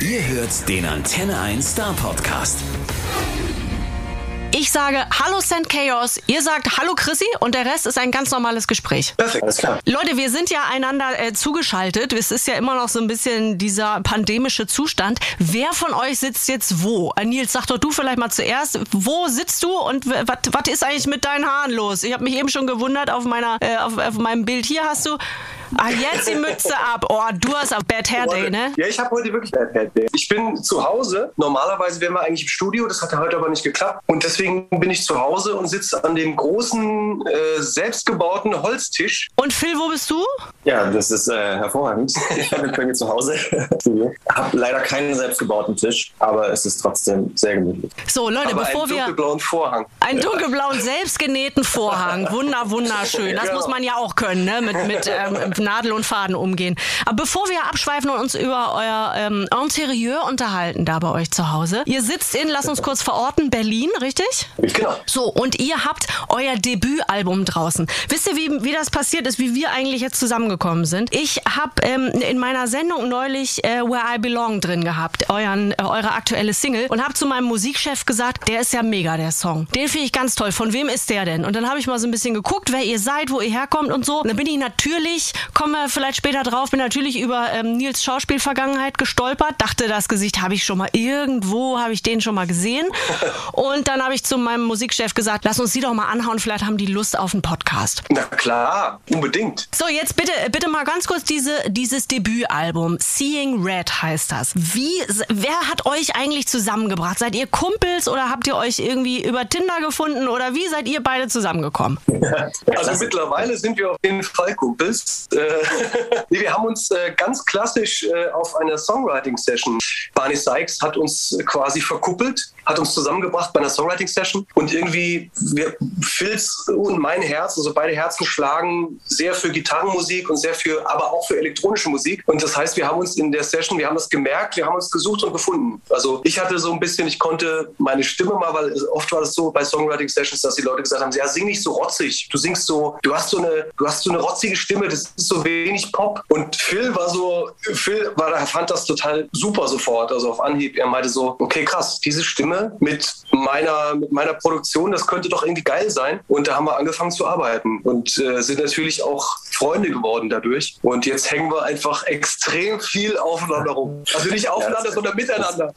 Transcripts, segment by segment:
Ihr hört den Antenne 1 Star Podcast. Ich sage Hallo St. Chaos, ihr sagt Hallo Chrissy und der Rest ist ein ganz normales Gespräch. Perfekt, alles klar. Leute, wir sind ja einander äh, zugeschaltet. Es ist ja immer noch so ein bisschen dieser pandemische Zustand. Wer von euch sitzt jetzt wo? Äh, Nils, sag doch du vielleicht mal zuerst. Wo sitzt du und was ist eigentlich mit deinen Haaren los? Ich habe mich eben schon gewundert auf meiner äh, auf, auf meinem Bild hier hast du Ah, jetzt die Mütze ab. Oh, du hast auch Bad Hair Day, ne? Ja, ich habe heute wirklich Bad Hair Day. Ich bin zu Hause. Normalerweise wären wir eigentlich im Studio. Das hat heute aber nicht geklappt. Und deswegen bin ich zu Hause und sitze an dem großen, äh, selbstgebauten Holztisch. Und Phil, wo bist du? Ja, das ist äh, hervorragend. Ich bin bei mir zu Hause. habe leider keinen selbstgebauten Tisch, aber es ist trotzdem sehr gemütlich. So, Leute, aber bevor einen wir. dunkelblauen Vorhang. Einen dunkelblauen, selbstgenähten Vorhang. Wunder, wunderschön. Das Genau. muss man ja auch können, ne? Mit, mit ähm, Nadel und Faden umgehen. Aber bevor wir abschweifen und uns über euer ähm, Interieur unterhalten, da bei euch zu Hause. Ihr sitzt in, lass uns kurz verorten, Berlin, richtig? Genau. So, und ihr habt euer Debütalbum draußen. Wisst ihr, wie, wie das passiert ist, wie wir eigentlich jetzt zusammengekommen sind? Ich habe ähm, in meiner Sendung neulich äh, Where I Belong drin gehabt, euren, äh, eure aktuelle Single, und habe zu meinem Musikchef gesagt, der ist ja mega, der Song. Den finde ich ganz toll. Von wem ist der denn? Und dann habe ich mal so ein bisschen geguckt, wer ihr seid, wo ihr herkommt und so. Und dann bin ich natürlich, kommen wir vielleicht später drauf, bin natürlich über ähm, Nils Schauspielvergangenheit gestolpert, dachte, das Gesicht habe ich schon mal irgendwo, habe ich den schon mal gesehen. Und dann habe ich zu meinem Musikchef gesagt, lass uns die doch mal anhauen, vielleicht haben die Lust auf einen Podcast. Na klar, unbedingt. So, jetzt bitte, bitte mal ganz kurz diese, dieses Debütalbum. Seeing Red heißt das. Wie, wer hat euch eigentlich zusammengebracht? Seid ihr Kumpels oder habt ihr euch irgendwie über Tinder gefunden oder wie seid ihr beide zusammengekommen? Also mittlerweile sind wir auf jeden Fall Kumpels. Äh, nee, wir haben uns äh, ganz klassisch äh, auf einer Songwriting-Session. Barney Sykes hat uns quasi verkuppelt, hat uns zusammengebracht bei einer Songwriting-Session und irgendwie wir, Phils und mein Herz, also beide Herzen schlagen sehr für Gitarrenmusik und sehr für, aber auch für elektronische Musik. Und das heißt, wir haben uns in der Session, wir haben das gemerkt, wir haben uns gesucht und gefunden. Also ich hatte so ein bisschen, ich konnte meine Stimme mal, weil oft war das so bei Songwriting-Sessions, dass die Leute gesagt haben, ja, sing nicht so rotzig. Du singst so, du hast so eine, du hast so eine rotzige Stimme, das ist so wenig Pop. Und Phil war so, Phil war, er fand das total super sofort, also auf Anhieb. Er meinte so, okay, krass, diese Stimme mit meiner, mit meiner Produktion, das könnte doch irgendwie geil sein. Und da haben wir angefangen zu arbeiten und äh, sind natürlich auch Freunde geworden dadurch. Und jetzt hängen wir einfach extrem viel aufeinander rum. Also nicht aufeinander, sondern miteinander.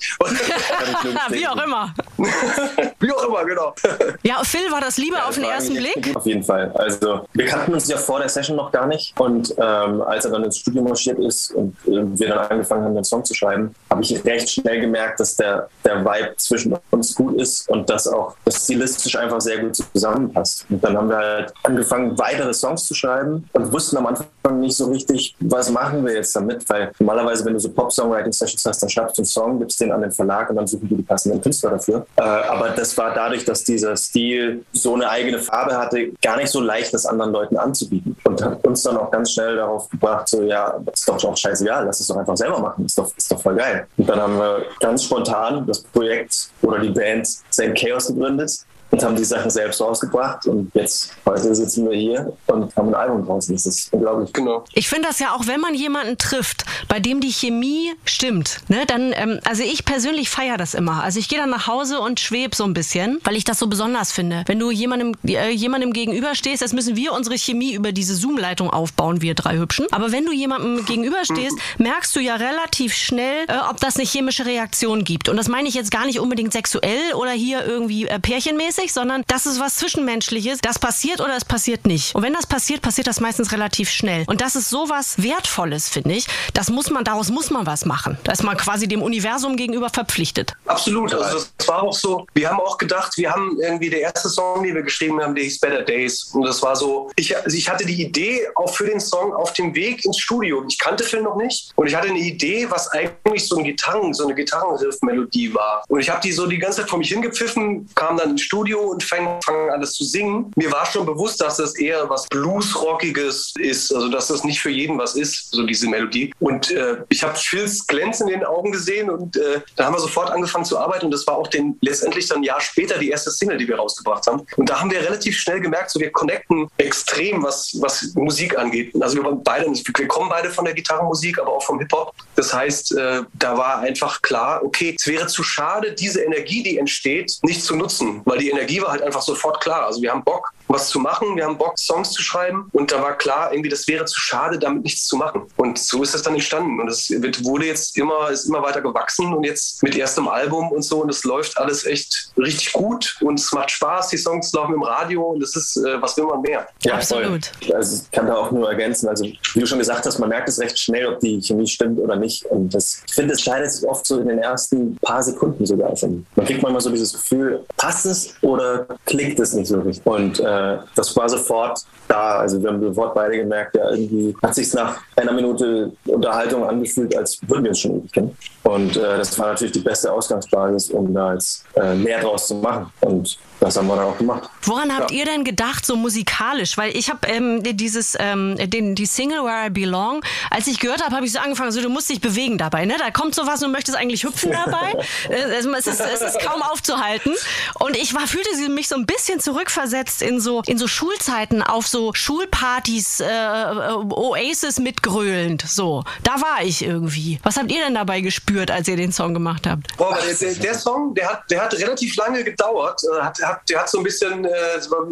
wie auch immer. Wie auch immer, genau. Ja, Phil, war das Liebe auf den ersten Blick? Auf jeden Fall. Also wir kannten uns ja vor der Session noch gar nicht. Und ähm, als er dann ins Studio marschiert ist und äh, wir dann angefangen haben, den Song zu schreiben, habe ich recht schnell gemerkt, dass der, der Vibe zwischen uns gut ist und dass auch das stilistisch einfach sehr gut zusammenpasst. Und dann haben wir halt angefangen, weitere Songs zu schreiben und wussten am Anfang nicht so richtig, was machen wir jetzt damit, weil normalerweise, wenn du so Pop-Songwriting-Sessions hast, dann schreibst du einen Song, gibst den an den Verlag und dann suchen die die passenden Künstler dafür. Äh, aber das war dadurch, dass dieser Stil so eine eigene Farbe hatte, gar nicht so leicht, das anderen Leuten anzubieten. Und hat uns dann auch ganz schnell darauf gebracht, so ja, ist doch auch scheißegal, lass es doch einfach selber machen, ist doch, ist doch voll geil. Und dann haben wir ganz spontan das Projekt oder die Band St. Chaos gegründet und haben die Sachen selbst rausgebracht. Und jetzt, heute sitzen wir hier und haben ein Album draußen. Das ist unglaublich. Genau. Ich finde das ja auch, wenn man jemanden trifft, bei dem die Chemie stimmt, ne, dann, ähm, also ich persönlich feiere das immer. Also ich gehe dann nach Hause und schweb so ein bisschen, weil ich das so besonders finde. Wenn du jemandem, äh, jemandem gegenüberstehst, das müssen wir unsere Chemie über diese Zoom-Leitung aufbauen, wir drei Hübschen. Aber wenn du jemandem gegenüberstehst, merkst du ja relativ schnell, äh, ob das eine chemische Reaktion gibt. Und das meine ich jetzt gar nicht unbedingt sexuell oder hier irgendwie äh, pärchenmäßig, sondern das ist was Zwischenmenschliches. Das passiert oder es passiert nicht. Und wenn das passiert, passiert das meistens relativ schnell. Und das ist sowas Wertvolles, finde ich. Das muss man, daraus muss man was machen. Da ist man quasi dem Universum gegenüber verpflichtet. Absolut. Also das war auch so. Wir haben auch gedacht, wir haben irgendwie der erste Song, den wir geschrieben haben, der hieß Better Days. Und das war so, ich, also ich hatte die Idee auch für den Song auf dem Weg ins Studio. Ich kannte Phil noch nicht. Und ich hatte eine Idee, was eigentlich so ein Gitarren, so eine Gitarrenriff-Melodie war. Und ich habe die so die ganze Zeit vor mich hingepfiffen, kam dann ins Studio und fang, fang alles zu singen. Mir war schon bewusst, dass das eher was Bluesrockiges ist. Also dass das nicht für jeden was ist, so diese Melodie. Und äh, ich habe Phils Glänz in den Augen gesehen und äh, da haben wir sofort angefangen zu arbeiten. Und das war auch den, letztendlich dann ein Jahr später die erste Single, die wir rausgebracht haben. Und da haben wir relativ schnell gemerkt, so wir connecten extrem, was, was Musik angeht. Also wir beide, wir kommen beide von der Gitarrenmusik, aber auch vom Hip-Hop. Das heißt, äh, da war einfach klar, okay, es wäre zu schade, diese Energie, die entsteht, nicht zu nutzen, weil die Energie war halt einfach sofort klar. Also wir haben Bock, was zu machen, wir haben Bock, Songs zu schreiben und da war klar, irgendwie, das wäre zu schade, damit nichts zu machen. Und so ist das dann entstanden und es wurde jetzt immer, ist immer weiter gewachsen und jetzt mit erstem Album und so und es läuft alles echt richtig gut und es macht Spaß, die Songs laufen im Radio und es ist, äh, was will man mehr? Ja, absolut. Voll. Also ich kann da auch nur ergänzen, also wie du schon gesagt hast, man merkt es recht schnell, ob die Chemie stimmt oder nicht und das, ich finde, es scheidet sich oft so in den ersten paar Sekunden sogar schon. Man kriegt manchmal so dieses Gefühl, passt es oder klickt es nicht so richtig und äh, das war sofort da. Also wir haben sofort beide gemerkt, ja, irgendwie hat sich nach einer Minute Unterhaltung angefühlt, als würden wir uns schon ewig kennen. Und äh, das war natürlich die beste Ausgangsbasis, um da jetzt äh, mehr draus zu machen. Und das haben wir dann auch gemacht. Woran habt ja. ihr denn gedacht, so musikalisch? Weil ich habe ähm, dieses, ähm, den, die Single Where I Belong, als ich gehört habe, habe ich so angefangen, so du musst dich bewegen dabei, ne? Da kommt sowas und du möchtest eigentlich hüpfen dabei. Äh, es, ist, es ist kaum aufzuhalten. Und ich war, fühlte mich so ein bisschen zurückversetzt in so, in so Schulzeiten auf so Schulpartys, äh, äh Oasis mitgröhlend. So, da war ich irgendwie. Was habt ihr denn dabei gespürt, als ihr den Song gemacht habt? Boah, der, der, der Song, der hat, der hat relativ lange gedauert. Äh, hat, hat, der hat so ein bisschen, äh,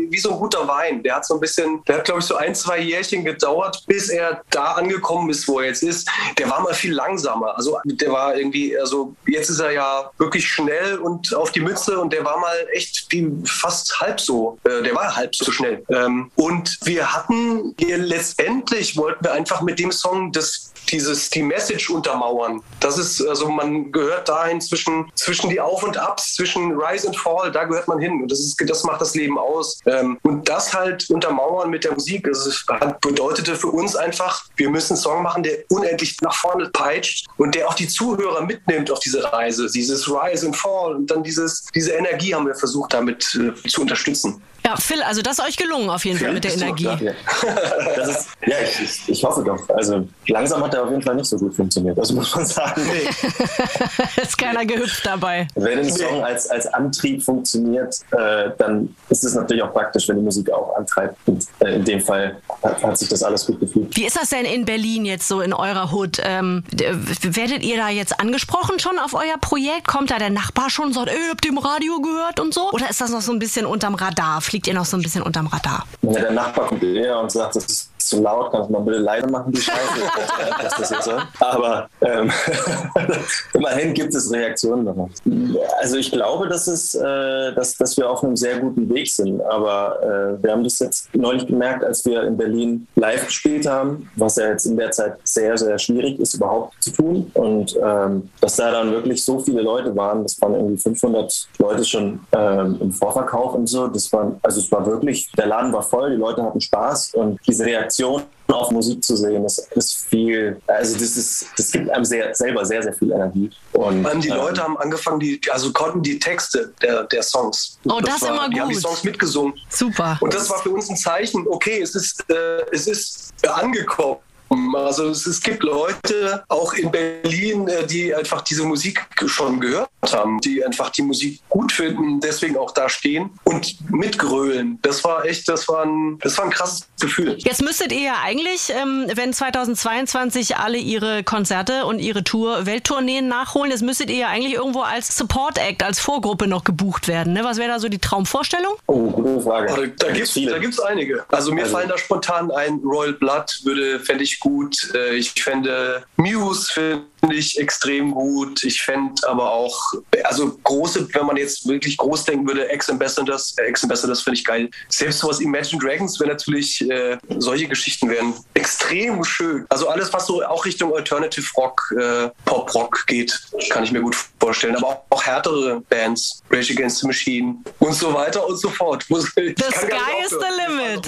wie so ein guter Wein. Der hat so ein bisschen, der hat glaube ich so ein, zwei Jährchen gedauert, bis er da angekommen ist, wo er jetzt ist. Der war mal viel langsamer. Also der war irgendwie, also jetzt ist er ja wirklich schnell und auf die Mütze und der war mal echt wie fast halb so. Äh, der war halb so schnell. Ähm, und wir hatten letztendlich wollten wir einfach mit dem Song das dieses, die Message untermauern. Das ist, also man gehört dahin zwischen, zwischen die Auf und Abs, zwischen Rise and Fall, da gehört man hin. Und das, ist, das macht das Leben aus. Ähm, und das halt untermauern mit der Musik, das bedeutete für uns einfach, wir müssen einen Song machen, der unendlich nach vorne peitscht und der auch die Zuhörer mitnimmt auf diese Reise. Dieses Rise and Fall und dann dieses, diese Energie haben wir versucht damit äh, zu unterstützen. Ja, Phil, also das ist euch gelungen auf jeden Fall mit der Energie. ja, ist, ja ich, ich, hoffe doch. Also langsam hat auf jeden Fall nicht so gut funktioniert, das muss man sagen. Nee. ist keiner gehüpft dabei. Wenn ein Song als, als Antrieb funktioniert, äh, dann ist es natürlich auch praktisch, wenn die Musik auch antreibt. Und äh, in dem Fall hat, hat, sich das alles gut gefühlt. Wie ist das denn in Berlin jetzt so in eurer Hut? Ähm, werdet ihr da jetzt angesprochen schon auf euer Projekt? Kommt da der Nachbar schon und sagt, ey, habt ihr im Radio gehört und so? Oder ist das noch so ein bisschen unterm Radar? Fliegt ihr noch so ein bisschen unterm Radar? Ja, der Nachbar kommt eher und sagt, das ist zu laut, kannst du mal bitte leiser machen, die Scheiße. dass das jetzt so. Aber ähm, immerhin gibt es Reaktionen darauf. Also ich glaube, dass, es, äh, dass, dass wir auf einem sehr guten Weg sind. Aber äh, wir haben das jetzt neulich gemerkt, als wir in Berlin live gespielt haben, was ja jetzt in der Zeit sehr, sehr schwierig ist, überhaupt zu tun. Und ähm, dass da dann wirklich so viele Leute waren, das waren irgendwie 500 Leute schon ähm, im Vorverkauf und so. Das war, also es war wirklich, der Laden war voll, die Leute hatten Spaß und diese Reaktion Reaktion auf Musik zu sehen, das ist viel, also das ist, das gibt einem sehr, selber sehr, sehr viel Energie. Und, Vor die ähm, Leute haben angefangen, die, also konnten die Texte der, der Songs. Oh, das, das war, immer gut. Die haben die Songs mitgesungen. Super. Und das war für uns ein Zeichen, okay, es ist, äh, es ist angekommen. Also es, es, gibt Leute auch in Berlin, äh, die einfach diese Musik schon gehört haben, die einfach die Musik gut finden, deswegen auch da stehen und mitgrölen. Das war echt, das war ein, das war ein krasses Gefühl. Jetzt müsstet ihr ja eigentlich, ähm, wenn 2022 alle ihre Konzerte und ihre Tour, Welttourneen nachholen, jetzt müsstet ihr ja eigentlich irgendwo als Support Act, als Vorgruppe noch gebucht werden. Ne? Was wäre da so die Traumvorstellung? Oh, gute Frage. Oh, da gibt es einige. Also mir also. fallen da spontan ein, Royal Blood würde, fände ich gut. Äh, ich fände Muse finde ich extrem gut. Ich fände aber auch, also große, wenn man jetzt wirklich groß denken würde, Ex-Ambassadors, äh, Ex-Ambassadors finde ich geil. Selbst sowas Imagine Dragons wäre natürlich, äh, solche Geschichten wären extrem schön. Also alles, was so auch Richtung Alternative Rock, äh, Pop Rock geht, kann ich mir gut vorstellen. Aber auch, auch härtere Bands, Rage Against the Machine und so weiter und so fort. the sky is the limit.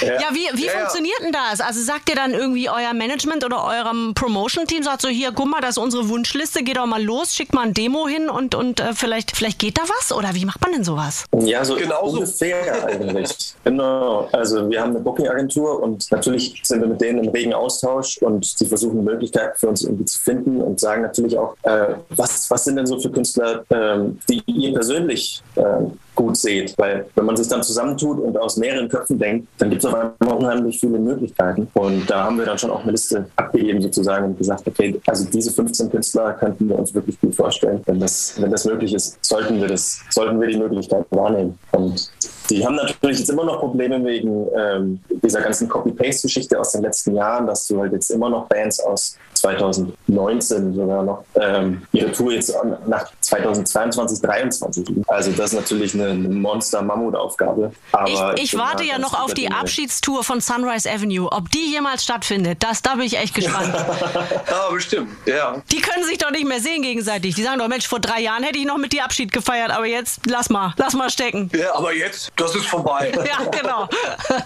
ja. ja, wie, wie ja, funktioniert denn das? Also sagt ihr dann irgendwie euer Management oder eurem Promotion-Team, sagt so, hier, guck mal, das ist unsere Wunschliste, geht doch mal los, schickt mal ein Demo hin und, und äh, vielleicht, vielleicht geht da was? Oder wie macht man denn sowas? Ja, so Genauso. ungefähr eigentlich. genau. Also wir haben eine Booking-Agentur und natürlich sind wir mit denen im regen Austausch und sie versuchen Möglichkeiten für uns irgendwie zu finden und sagen natürlich auch, äh, was, was sind denn so für Künstler, ähm, die ihr persönlich ähm, gut seht. Weil wenn man sich dann zusammentut und aus mehreren Köpfen denkt, dann gibt es auf einmal unheimlich viele Möglichkeiten. Und da haben wir dann schon auch eine Liste abgegeben sozusagen und gesagt, okay, also diese 15 Künstler könnten wir uns wirklich gut vorstellen. Wenn das, wenn das möglich ist, sollten wir das, sollten wir die Möglichkeit wahrnehmen. Und die haben natürlich jetzt immer noch Probleme wegen ähm, dieser ganzen Copy-Paste-Geschichte aus den letzten Jahren, dass du halt jetzt immer noch Bands aus 2019 sogar noch ähm, ihre Tour jetzt nach 2022, 2023. Also das ist natürlich eine, eine Monster-Mammutaufgabe. Aber ich, ich, ich warte ja noch auf die Abschiedstour von Sunrise Avenue. Ob die jemals stattfindet, das, da bin ich echt gespannt. ja, bestimmt, ja. Die können sich doch nicht mehr sehen gegenseitig. Die sagen doch, Mensch, vor drei Jahren hätte ich noch mit dir Abschied gefeiert, aber jetzt lass mal, lass mal stecken. Ja, aber jetzt, das ist vorbei. ja, genau.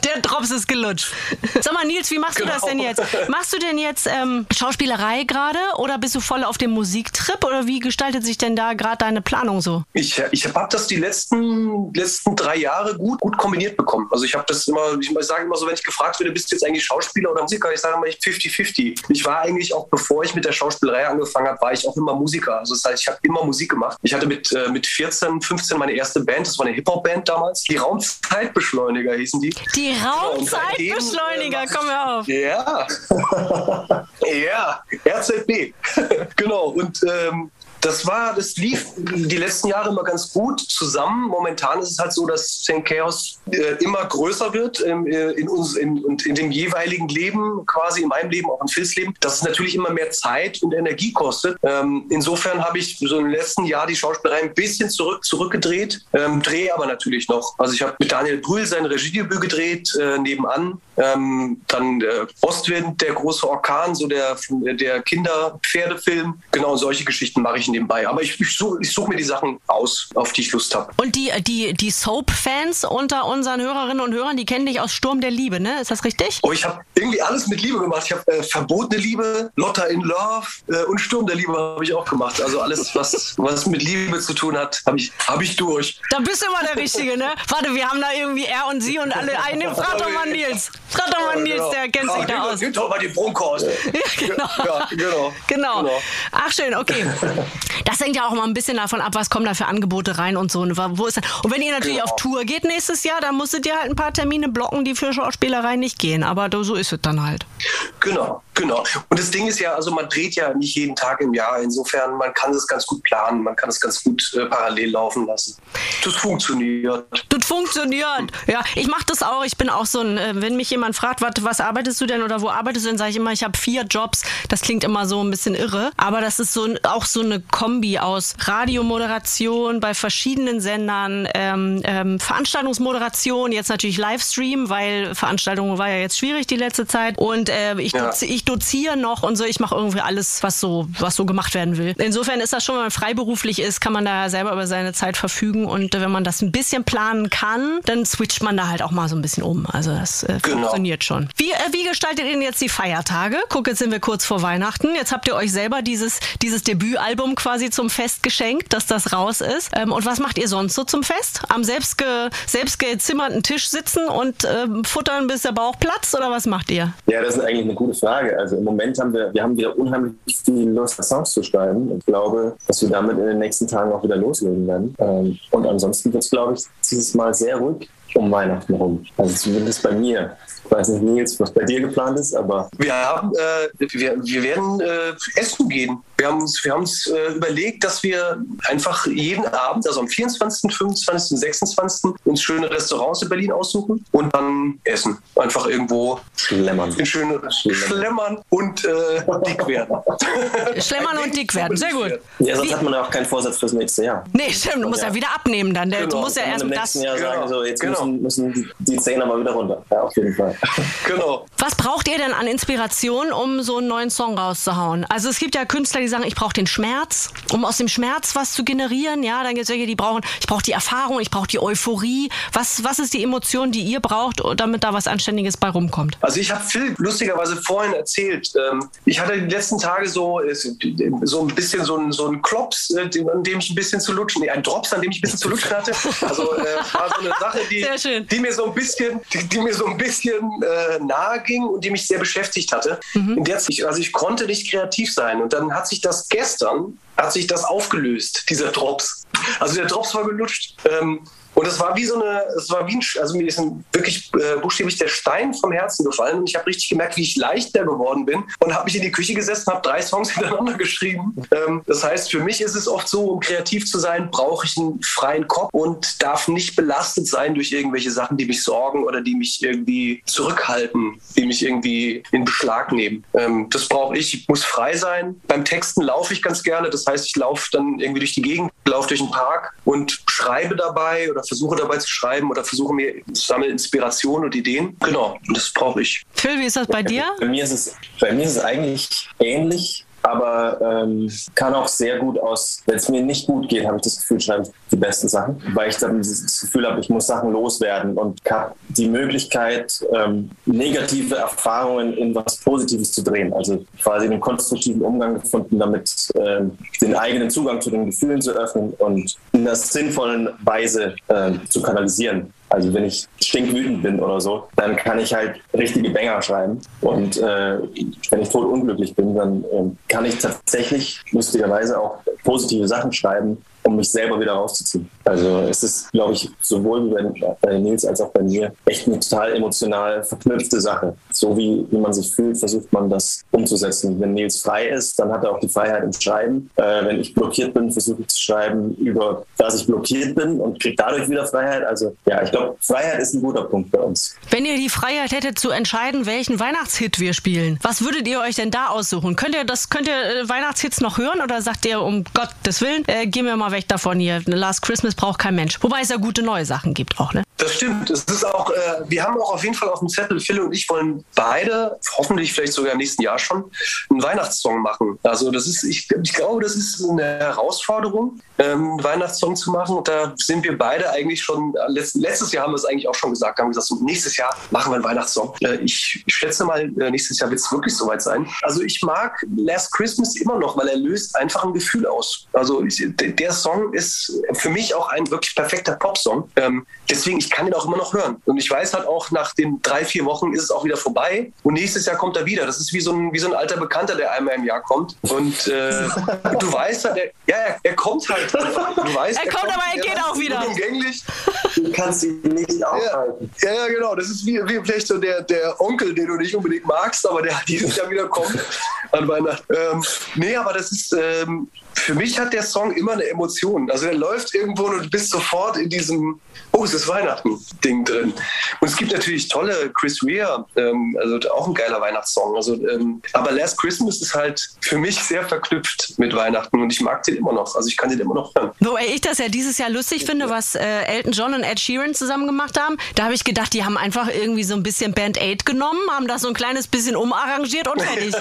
Der Drops ist gelutscht. Sag mal, Nils, wie machst genau. du das denn genau. jetzt? Machst du denn jetzt ähm, Schauspielerei gerade oder bist du voll auf dem Musiktrip oder wie gestaltet sich denn da gerade deine Planung so? Ich, ich habe das die letzten, letzten drei Jahre gut, gut kombiniert bekommen. Also ich habe das immer, ich sage immer so, wenn ich gefragt werde, bist du jetzt eigentlich Schauspieler oder Musiker? Ich sage immer, ich 50-50. Ich war eigentlich auch, bevor ich mit der Schauspielerei angefangen habe, war ich auch immer Musiker. Also das heißt, ich habe immer Musik gemacht. Ich hatte mit, äh, mit 14, 15 meine erste Band, das war eine Hip-Hop-Band damals. Die Raumzeitbeschleuniger hießen die. Die Raumzeitbeschleuniger, komm mir auf. Ja. ja, RZB. genau. Und ähm, das war, das lief die letzten Jahre immer ganz gut zusammen. Momentan ist es halt so, dass St. Chaos äh, immer größer wird ähm, äh, in uns in, und in dem jeweiligen Leben, quasi in meinem Leben, auch in Phils Leben, dass es natürlich immer mehr Zeit und Energie kostet. Ähm, insofern habe ich so im letzten Jahr die Schauspielerei ein bisschen zurück, zurückgedreht, ähm, drehe aber natürlich noch. Also ich habe mit Daniel Brühl sein Regiedebüt gedreht, äh, nebenan. Ähm, dann äh, Ostwind, der große Orkan, so der, der Kinderpferdefilm. Genau, solche Geschichten mache ich nebenbei. Aber ich, ich suche such mir die Sachen aus, auf die ich Lust habe. Und die, die, die Soap-Fans unter unseren Hörerinnen und Hörern, die kennen dich aus Sturm der Liebe, ne? Ist das richtig? Oh, ich habe irgendwie alles mit Liebe gemacht. Ich habe äh, Verbotene Liebe, Lotta in Love äh, und Sturm der Liebe habe ich auch gemacht. Also alles, was, was mit Liebe zu tun hat, habe ich, hab ich durch. Da bist du immer der Richtige, ne? Warte, wir haben da irgendwie er und sie und alle einen. Frag doch mal Nils. Mal Nils, der kennt ja, sich da aus. Gib doch mal den. Ja, genau. Ja, genau. genau. genau. Ach schön, okay. Das hängt ja auch mal ein bisschen davon ab, was kommen da für Angebote rein und so. Und, wo ist das? und wenn ihr natürlich genau. auf Tour geht nächstes Jahr, dann musstet ihr halt ein paar Termine blocken, die für Schauspielerei nicht gehen. Aber so ist es dann halt. Genau, genau. Und das Ding ist ja, also man dreht ja nicht jeden Tag im Jahr. Insofern, man kann es ganz gut planen, man kann es ganz gut äh, parallel laufen lassen. Das funktioniert. Das funktioniert. Ja, ich mache das auch. Ich bin auch so ein, äh, wenn mich jemand fragt, was, was arbeitest du denn oder wo arbeitest du denn, sage ich immer, ich habe vier Jobs. Das klingt immer so ein bisschen irre. Aber das ist so auch so eine Kombi aus Radiomoderation bei verschiedenen Sendern, ähm, ähm, Veranstaltungsmoderation, jetzt natürlich Livestream, weil Veranstaltung war ja jetzt schwierig die letzte Zeit. Und äh, ich, ja. dozi ich doziere noch und so, ich mache irgendwie alles, was so, was so gemacht werden will. Insofern ist das schon, wenn man freiberuflich ist, kann man da selber über seine Zeit verfügen. Und äh, wenn man das ein bisschen planen kann, dann switcht man da halt auch mal so ein bisschen um. Also das äh, genau. Funktioniert schon. Wie, äh, wie gestaltet ihr denn jetzt die Feiertage? Guck, jetzt sind wir kurz vor Weihnachten. Jetzt habt ihr euch selber dieses, dieses Debütalbum quasi zum Fest geschenkt, dass das raus ist. Ähm, und was macht ihr sonst so zum Fest? Am selbst, ge, selbst gezimmerten Tisch sitzen und ähm, futtern, bis der Bauch platzt? Oder was macht ihr? Ja, das ist eigentlich eine gute Frage. Also im Moment haben wir, wir haben wieder unheimlich viel Lust, Songs zu schreiben. Ich glaube, dass wir damit in den nächsten Tagen auch wieder loslegen werden. Ähm, und ansonsten wird es, glaube ich, dieses Mal sehr ruhig um Weihnachten rum. Also zumindest bei mir. Ich weiß nicht, Nils, was bei dir geplant ist, aber. Wir haben, äh, wir, wir werden äh, essen gehen. Wir haben uns, wir haben uns äh, überlegt, dass wir einfach jeden Abend, also am 24., 25., 26. uns schöne Restaurants in Berlin aussuchen und dann essen. Einfach irgendwo schlemmern. In schöne, schlemmern und äh, dick werden. Schlemmern und dick werden, sehr gut. Ja, sonst Wie? hat man ja auch keinen Vorsatz fürs nächste Jahr. Nee, stimmt, du musst ja, ja wieder abnehmen dann. Genau. Du musst ja erst das. Jahr genau. sagen, so, jetzt genau. müssen, müssen die, Zähne aber wieder runter. Ja, auf jeden Fall. Genau. Was braucht ihr denn an Inspiration, um so einen neuen Song rauszuhauen? Also es gibt ja Künstler, die sagen, ich brauche den Schmerz, um aus dem Schmerz was zu generieren. Ja, dann gibt es welche, die brauchen, ich brauche die Erfahrung, ich brauche die Euphorie. Was, was ist die Emotion, die ihr braucht, damit da was Anständiges bei rumkommt? Also ich habe Phil lustigerweise vorhin erzählt. Ähm, ich hatte die letzten Tage so, so ein bisschen so ein, so ein Klops, äh, an dem ich ein bisschen zu lutschen, ein Drops, an dem ich ein bisschen zu lutschen hatte. Also äh, war so eine Sache, die, die mir so ein bisschen, die, die mir so ein bisschen äh, nahe ging und die mich sehr beschäftigt hatte. Mhm. In der Zeit, also ich konnte nicht kreativ sein. Und dann hat sich das gestern, hat sich das aufgelöst, dieser Drops. Also der Drops war gelutscht. Ähm, Und es war wie so eine, es war wie ein, also mir ist ein, wirklich äh, buchstäblich der Stein vom Herzen gefallen und ich habe richtig gemerkt, wie ich leichter geworden bin und habe mich in die Küche gesessen, habe drei Songs hintereinander geschrieben. Ähm, das heißt, für mich ist es oft so, um kreativ zu sein, brauche ich einen freien Kopf und darf nicht belastet sein durch irgendwelche Sachen, die mich sorgen oder die mich irgendwie zurückhalten, die mich irgendwie in Beschlag nehmen. Ähm, das brauche ich. Ich muss frei sein. Beim Texten laufe ich ganz gerne. Das heißt, ich laufe dann irgendwie durch die Gegend, laufe durch den Park und schreibe dabei oder versuche dabei zu schreiben oder versuche mir, sammle Inspiration und Ideen. Genau, das brauche ich. Phil, wie ist das bei dir? Bei mir ist es, bei mir ist es eigentlich ähnlich aber ähm, kann auch sehr gut aus, wenn es mir nicht gut geht, habe ich das Gefühl, schreibe ich die besten Sachen, weil ich dann das Gefühl habe, ich muss Sachen loswerden und habe die Möglichkeit, ähm, negative Erfahrungen in was Positives zu drehen. Also quasi einen konstruktiven Umgang gefunden, damit ähm, den eigenen Zugang zu den Gefühlen zu öffnen und in einer sinnvollen Weise äh, zu kanalisieren. Also wenn ich stinkwütend bin oder so, dann kann ich halt richtige Banger schreiben. Und äh, wenn ich tot unglücklich bin, dann äh, kann ich tatsächlich lustigerweise auch positive Sachen schreiben, um mich selber wieder rauszuziehen. Also es ist, glaube ich, sowohl bei, bei Nils als auch bei mir echt eine total emotional verknüpfte Sache. So wie, wie man sich fühlt, versucht man das umzusetzen. Wenn Nils frei ist, dann hat er auch die Freiheit im Schreiben. Äh, wenn ich blockiert bin, versuche ich zu schreiben über, dass ich blockiert bin und kriege dadurch wieder Freiheit. Also ja, ich glaube, Freiheit ist ein guter Punkt bei uns. Wenn ihr die Freiheit hättet zu entscheiden, welchen Weihnachtshit wir spielen, was würdet ihr euch denn da aussuchen? Könnt ihr das, könnt ihr äh, Weihnachtshits noch hören oder sagt ihr um Gottes Willen, äh, gehen wir mal weg davon hier. Last Christmas braucht kein Mensch. Wobei es ja gute neue Sachen gibt auch, ne? Das stimmt. Es ist auch, äh, wir haben auch auf jeden Fall auf dem Zettel, Phil und ich wollen beide, hoffentlich vielleicht sogar im nächsten Jahr schon, einen Weihnachtssong machen. Also das ist, ich, ich glaube, das ist eine Herausforderung, ähm, einen Weihnachtssong zu machen. Und da sind wir beide eigentlich schon, äh, letzt, letztes Jahr haben wir es eigentlich auch schon gesagt, haben gesagt, so, nächstes Jahr machen wir einen Weihnachtssong. Äh, ich schätze mal, äh, nächstes Jahr wird es wirklich soweit sein. Also ich mag Last Christmas immer noch, weil er löst einfach ein Gefühl aus. Also ich, der Song ist für mich auch ein wirklich perfekter Popsong. Ähm, deswegen, ich kann ihn auch immer noch hören. Und ich weiß halt auch, nach den drei, vier Wochen ist es auch wieder vorbei. Und nächstes Jahr kommt er wieder. Das ist wie so ein, wie so ein alter Bekannter, der einmal im Jahr kommt. Und äh, du weißt halt, er, ja, er, kommt halt. Du weißt, er, er kommt, aber er geht auch wieder. Unumgänglich. Du kannst ihn nicht aufhalten. Ja, ja, genau. Das ist wie, wie vielleicht so der, der Onkel, den du nicht unbedingt magst, aber der dieses Jahr wieder kommt an Weihnachten. Ähm, nee, aber das ist, ähm, für mich hat der Song immer eine Emotion. Also der läuft irgendwo und du bist sofort in diesem Oh, es ist Weihnachten-Ding drin. Und es gibt natürlich tolle Chris Rea, ähm, also auch ein geiler Weihnachtssong. Also, ähm, aber Last Christmas ist halt für mich sehr verknüpft mit Weihnachten und ich mag den immer noch. Also ich kann den immer noch hören. Wobei ich das ja dieses Jahr lustig finde, was äh, Elton John und Ed Sheeran zusammen gemacht haben. Da habe ich gedacht, die haben einfach irgendwie so ein bisschen Band Aid genommen, haben das so ein kleines bisschen umarrangiert und fertig.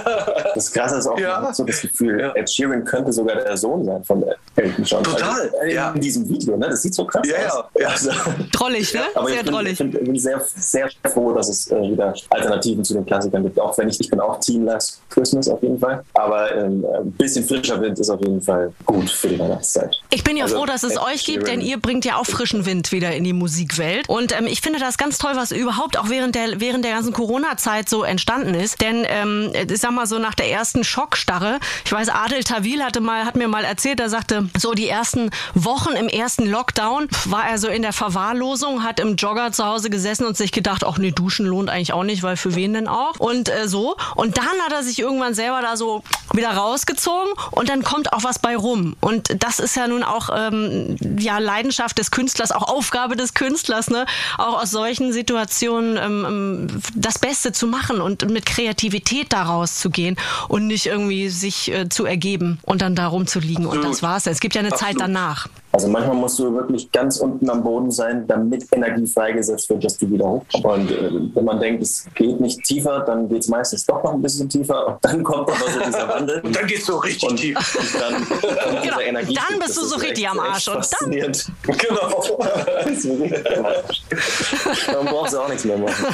Das Krasse ist auch ja. so das Gefühl, ja. Ed Sheeran könnte sogar der Sohn sein von. Total. Also, ja. In diesem Video, ne? Das sieht so krass ja, aus. Ja, also, Drollig, ne? Aber sehr ich bin, drollig. Ich bin, bin, sehr, sehr froh, dass es äh, wieder Alternativen zu den Klassikern gibt. Auch wenn ich, ich bin auch Team Last Christmas auf jeden Fall. Aber ähm, ein bisschen frischer Wind ist auf jeden Fall gut für die Weihnachtszeit. Ich bin ja also, froh, dass es euch gibt, denn ihr bringt ja auch frischen Wind wieder in die Musikwelt. Und ähm, ich finde das ganz toll, was überhaupt auch während der, während der ganzen Corona-Zeit so entstanden ist. Denn ähm, ich sag mal so nach der ersten Schockstarre, ich weiß, Adel Tawil hatte mal, hat mir mal erzählt, er sagte, so die ersten Wochen im ersten Lockdown war er so in der Verwahrlosung, hat im Jogger zu Hause gesessen und sich gedacht, ach nee, duschen lohnt eigentlich auch nicht, weil für wen denn auch? Und äh, so. Und dann hat er sich irgendwann selber da so wieder rausgezogen und dann kommt auch was bei rum. Und das ist ja nun auch ähm, ja Leidenschaft des Künstlers, auch Aufgabe des Künstlers, ne? Auch aus solchen Situationen ähm, ähm das Beste zu machen und mit Kreativität da rauszugehen und nicht irgendwie sich äh, zu ergeben und dann da rumzuliegen. Und das war's. Es gibt ja eine Absolut. Zeit danach. Also manchmal musst du wirklich ganz unten am Boden sein, damit Energie freigesetzt wird, dass du wieder hochkommst. Und äh, wenn man denkt, es geht nicht tiefer, dann geht es meistens doch noch ein bisschen tiefer. Und dann kommt aber so dieser Wandel. Und dann gehst du richtig und, tief. Und dann, dann, genau. Energie dann bist du so richtig echt, am Arsch. Und dann. Genau. dann brauchst du auch nichts mehr machen.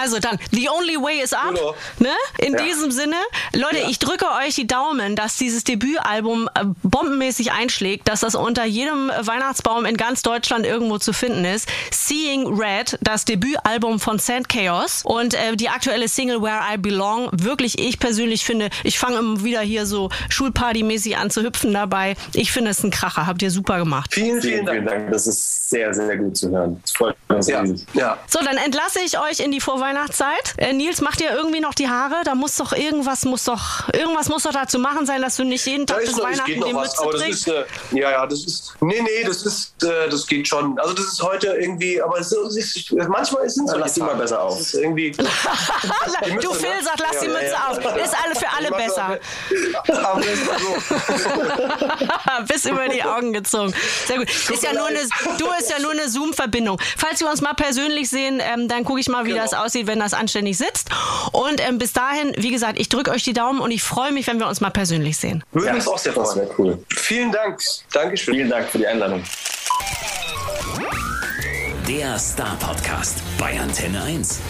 Also dann, the only way is up. Genau. Ne? In ja. diesem Sinne, Leute, ja. ich drücke euch die Daumen, dass dieses Debütalbum äh, bombenmäßig einschlägt, dass das unter jedem Weihnachtsbaum in ganz Deutschland irgendwo zu finden ist. Seeing Red, das Debütalbum von Sand Chaos und äh, die aktuelle Single Where I Belong. Wirklich, ich persönlich finde, ich fange immer wieder hier so Schulparty-mäßig an zu hüpfen dabei. Ich finde es ein Kracher. Habt ihr super gemacht. Vielen, vielen, vielen Dank. Dank. Das ist sehr, sehr gut zu hören. Das freut uns Ja, riesig. ja. So, dann entlasse ich euch in die Vorweihnachtszeit. Äh, Nils, macht ihr irgendwie noch die Haare? Da muss doch irgendwas muss doch irgendwas muss doch dazu machen sein, dass du nicht jeden Tag bis Weihnachten die Mütze aber das trägst. ist, äh, ja, ja, das ist, nee, nee, das ist, äh, das geht schon. Also das ist heute irgendwie, aber so, es ist, manchmal sind es Dann lass die mal besser auf. Das ist irgendwie, du Mütze, Phil ne? sagt, lass Ja, die ja, Mütze ja. auf. Ist alle für alle besser. das so. Bis über die Augen gezogen. Sehr gut. Ist ja nur eine, du ist ja nur eine Zoom-Verbindung. Falls wir uns mal persönlich sehen, ähm, dann gucke ich mal, wie Genau. das aussieht, wenn das anständig sitzt. Und ähm, bis dahin, wie gesagt, ich drücke euch die Daumen und ich freue mich, wenn wir uns mal persönlich sehen. Würden Ja, uns auch sehr das freuen. wäre cool. Vielen Dank. Dankeschön. Vielen Dank für die Einladung. Der Star Podcast bei Antenne 1.